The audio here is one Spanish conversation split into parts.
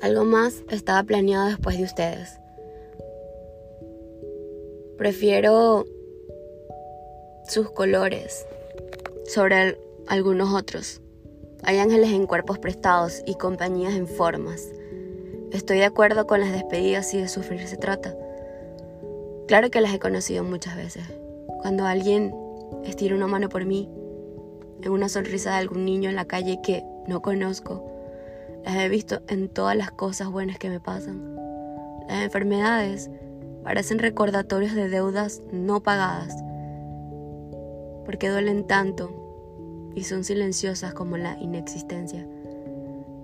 Algo más estaba planeado después de ustedes. Prefiero sus colores sobre algunos otros. Hay ángeles en cuerpos prestados y compañías en formas. Estoy de acuerdo con las despedidas y de sufrir se trata. Claro que las he conocido muchas veces. Cuando alguien estira una mano por mí, en una sonrisa de algún niño en la calle que no conozco, las he visto en todas las cosas buenas que me pasan. Las enfermedades parecen recordatorios de deudas no pagadas, porque duelen tanto y son silenciosas como la inexistencia.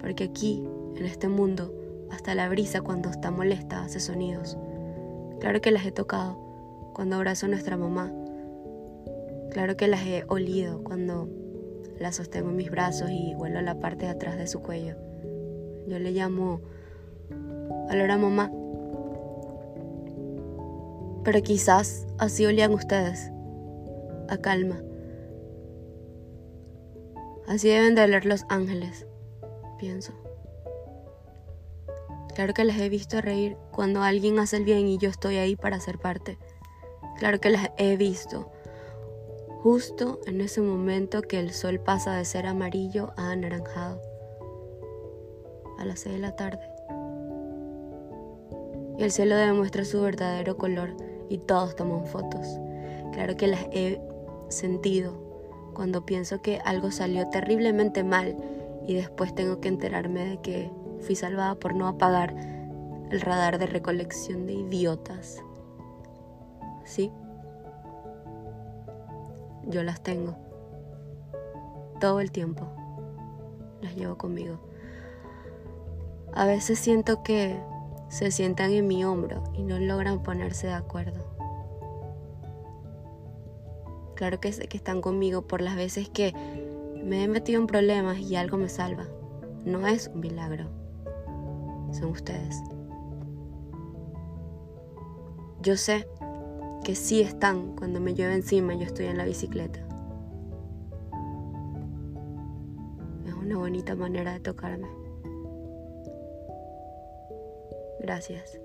Porque aquí, en este mundo, hasta la brisa cuando está molesta hace sonidos. Claro que las he tocado cuando abrazo a nuestra mamá. Claro que las he olido cuando la sostengo en mis brazos y vuelo a la parte de atrás de su cuello. Yo le llamo a mamá. Pero quizás así olían ustedes, a calma. Así deben de oler los ángeles, pienso. Claro que las he visto reír cuando alguien hace el bien y yo estoy ahí para ser parte. Claro que las he visto. Justo en ese momento que el sol pasa de ser amarillo a anaranjado. A las seis de la tarde. Y el cielo demuestra su verdadero color y todos toman fotos. Claro que las he sentido cuando pienso que algo salió terriblemente mal y después tengo que enterarme de que fui salvada por no apagar el radar de recolección de idiotas. ¿Sí? Yo las tengo. Todo el tiempo. Las llevo conmigo. A veces siento que se sientan en mi hombro y no logran ponerse de acuerdo. Claro que sé que están conmigo por las veces que me he metido en problemas y algo me salva. No es un milagro son ustedes. Yo sé que sí están cuando me llueve encima y yo estoy en la bicicleta. Es una bonita manera de tocarme. Gracias.